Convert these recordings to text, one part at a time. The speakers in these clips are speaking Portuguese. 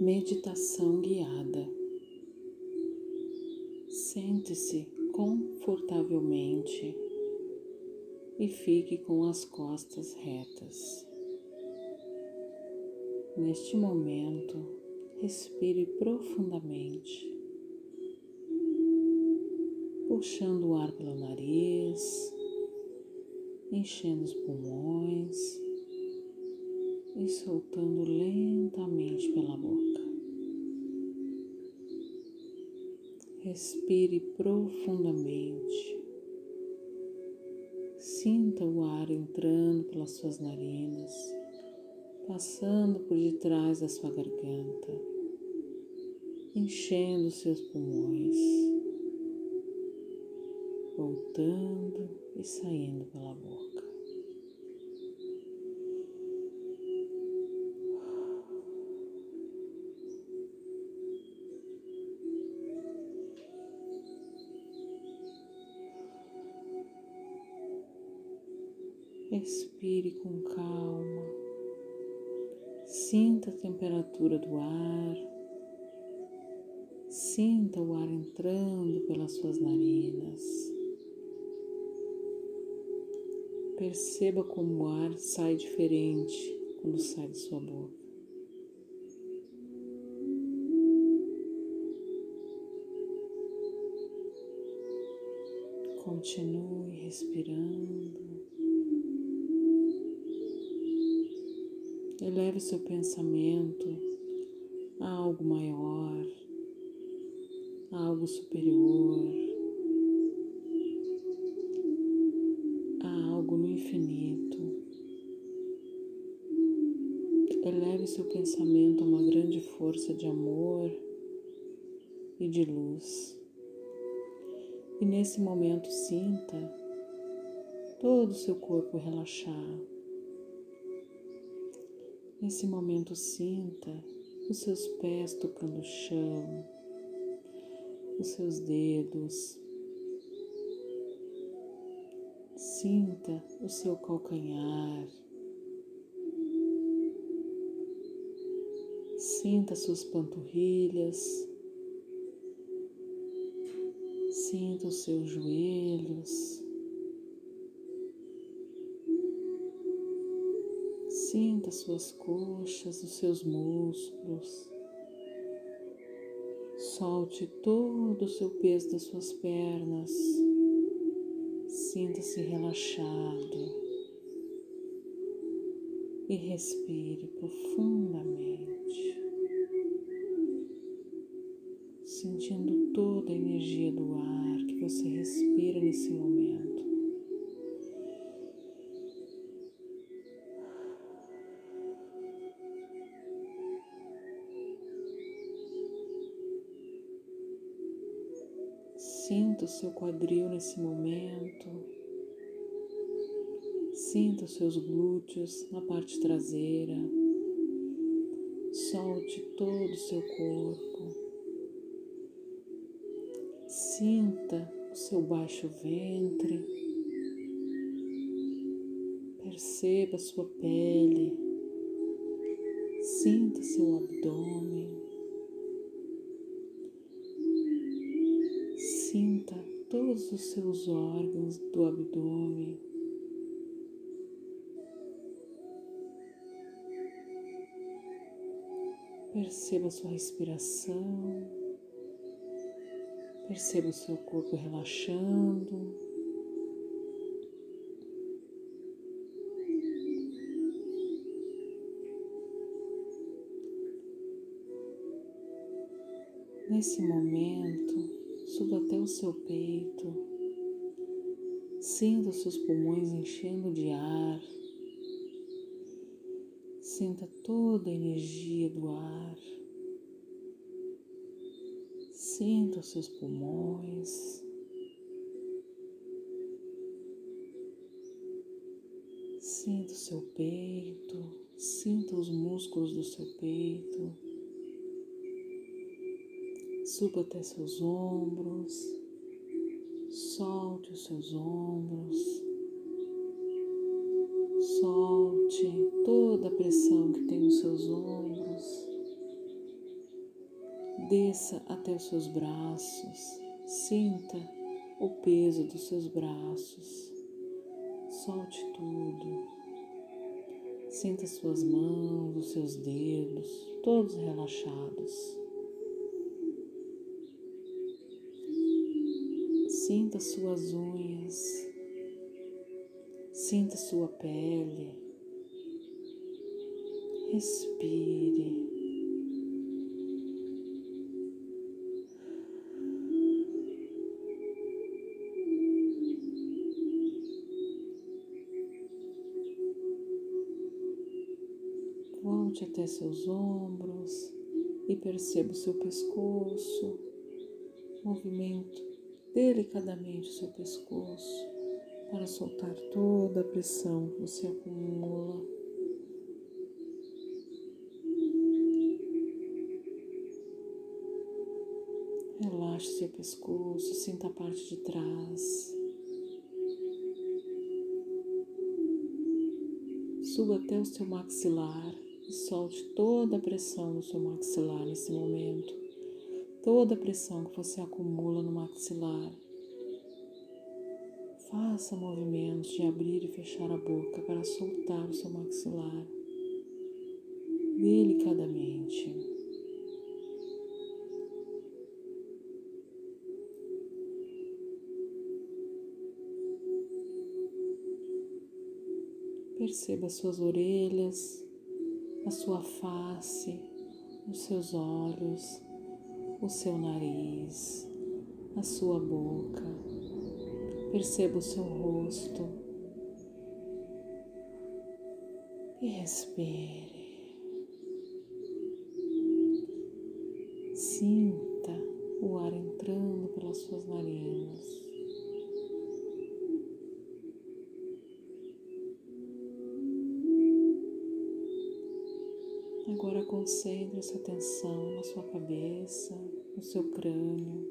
Meditação guiada. Sente-se confortavelmente e fique com as costas retas. Neste momento, respire profundamente, puxando o ar pelo nariz, enchendo os pulmões e soltando lentamente pela boca. Respire profundamente. Sinta o ar entrando pelas suas narinas, passando por detrás da sua garganta, enchendo seus pulmões, voltando e saindo pela boca. Respire com calma. Sinta a temperatura do ar. Sinta o ar entrando pelas suas narinas. Perceba como o ar sai diferente quando sai de sua boca. Continue respirando. Eleve seu pensamento a algo maior, a algo superior, seu pensamento uma grande força de amor e de luz. E nesse momento sinta todo o seu corpo relaxar. Nesse momento, sinta os seus pés tocando o chão, os seus dedos. Sinta o seu calcanhar. Sinta suas panturrilhas. Sinta os seus joelhos. Sinta suas coxas, os seus músculos. Solte todo o seu peso das suas pernas. Sinta-se relaxado e respire profundamente, sentindo toda a energia do ar que você respira nesse momento. Sinta o seu quadril nesse momento. Sinta os seus glúteos na parte traseira. Solte todo o seu corpo. Sinta o seu baixo ventre. Perceba sua pele. Sinta seu abdômen. Sinta todos os seus órgãos do abdômen. Perceba sua respiração. Perceba o seu corpo relaxando. Nesse momento, suba até o seu peito, sinta os seus pulmões enchendo de ar, sinta toda a energia do ar, Sinta os seus pulmões. Sinta o seu peito, sinta os músculos do seu peito. Suba até seus ombros, solte os seus ombros, solte toda a pressão que tem nos seus ombros. Desça até os seus braços. Sinta o peso dos seus braços. Solte tudo. Sinta suas mãos, os seus dedos, todos relaxados. Sinta suas unhas, sinta sua pele, respire. Volte até seus ombros e perceba o seu pescoço, movimento delicadamente o seu pescoço para soltar toda a pressão que você acumula. Relaxe seu pescoço, sinta a parte de trás. Suba até o seu maxilar e solte toda a pressão no seu maxilar nesse momento toda a pressão que você acumula no maxilar. Faça movimentos de abrir e fechar a boca para soltar o seu maxilar delicadamente. Perceba as suas orelhas, a sua face, os seus olhos o seu nariz, a sua boca, perceba o seu rosto e respire. Sinta o ar entrando pelas suas narinas. Concentre sua atenção na sua cabeça, no seu crânio.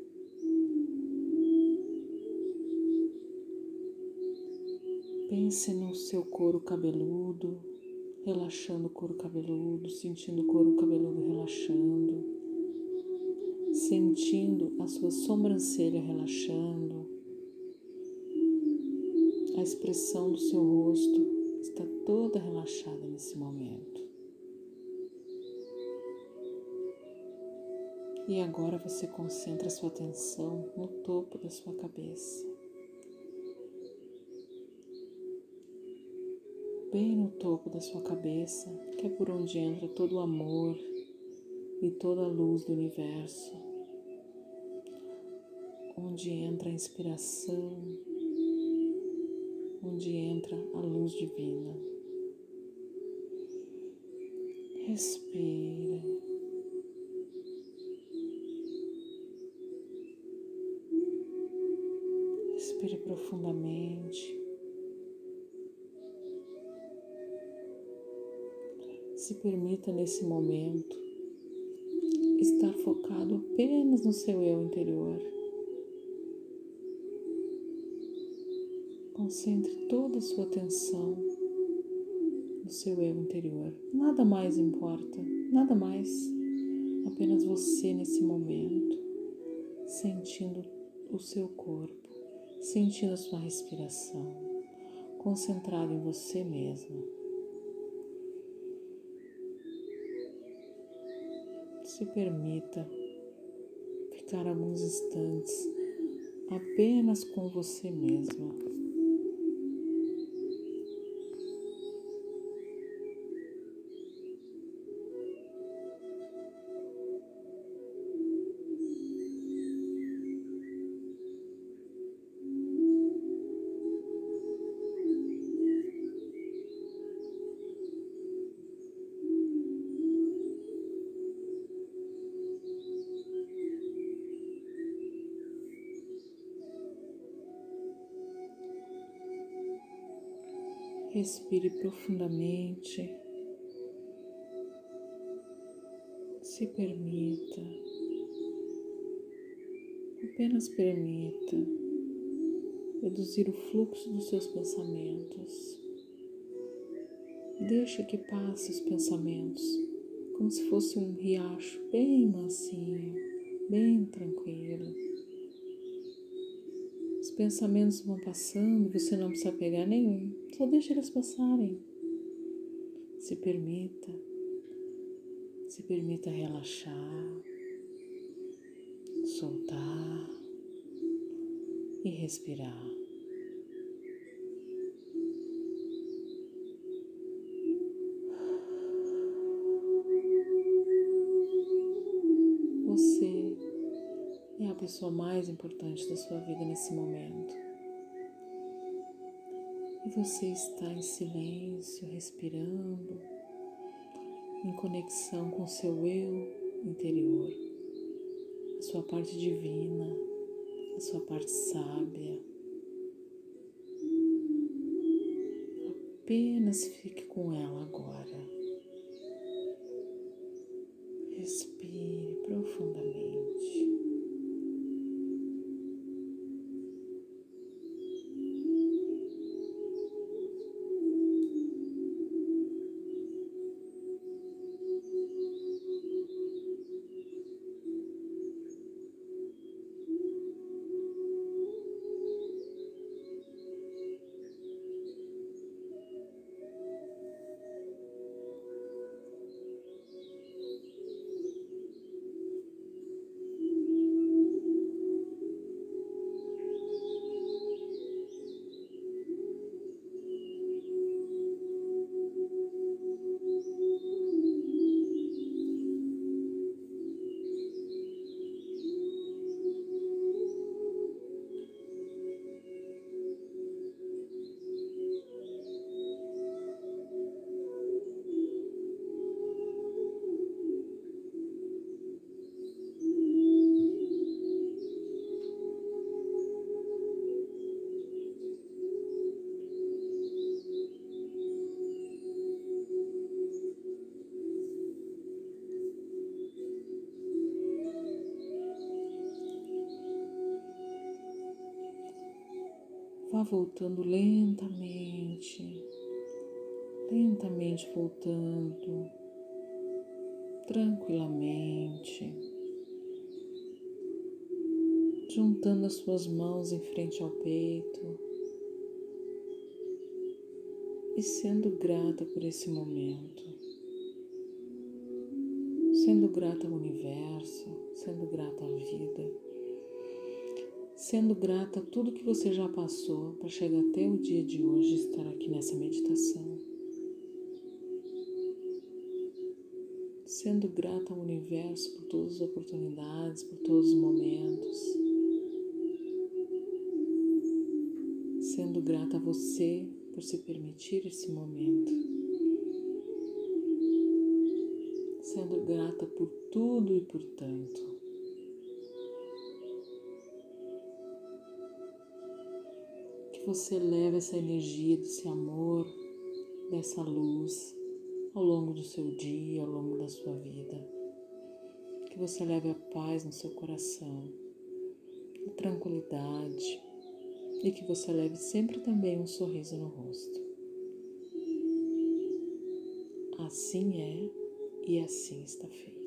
Pense no seu couro cabeludo, relaxando o couro cabeludo, sentindo o couro cabeludo relaxando, sentindo a sua sobrancelha relaxando. A expressão do seu rosto está toda relaxada nesse momento. E agora você concentra sua atenção no topo da sua cabeça. Bem no topo da sua cabeça, que é por onde entra todo o amor e toda a luz do universo. Onde entra a inspiração, onde entra a luz divina. Respira. Profundamente. Se permita nesse momento estar focado apenas no seu eu interior. Concentre toda a sua atenção no seu eu interior. Nada mais importa, nada mais. Apenas você nesse momento, sentindo o seu corpo sentindo a sua respiração, concentrado em você mesmo. Se permita ficar alguns instantes apenas com você mesmo. Respire profundamente. Se permita. Apenas permita reduzir o fluxo dos seus pensamentos. Deixa que passe os pensamentos, como se fosse um riacho bem mansinho, bem tranquilo. Os pensamentos vão passando, você não precisa pegar nenhum, só deixa eles passarem. Se permita, se permita relaxar, soltar e respirar. Pessoa mais importante da sua vida nesse momento. E você está em silêncio, respirando, em conexão com seu eu interior, a sua parte divina, a sua parte sábia. Apenas fique com ela agora. Respire profundamente. Vá voltando lentamente, lentamente voltando, tranquilamente, juntando as suas mãos em frente ao peito. E sendo grata por esse momento, sendo grata ao universo, sendo grata à vida sendo grata a tudo que você já passou para chegar até o dia de hoje estar aqui nessa meditação. Sendo grata ao universo por todas as oportunidades, por todos os momentos. Sendo grata a você por se permitir esse momento. Sendo grata por tudo e por tanto. Você leve essa energia desse amor, dessa luz ao longo do seu dia, ao longo da sua vida. Que você leve a paz no seu coração, a tranquilidade e que você leve sempre também um sorriso no rosto. Assim é e assim está feito.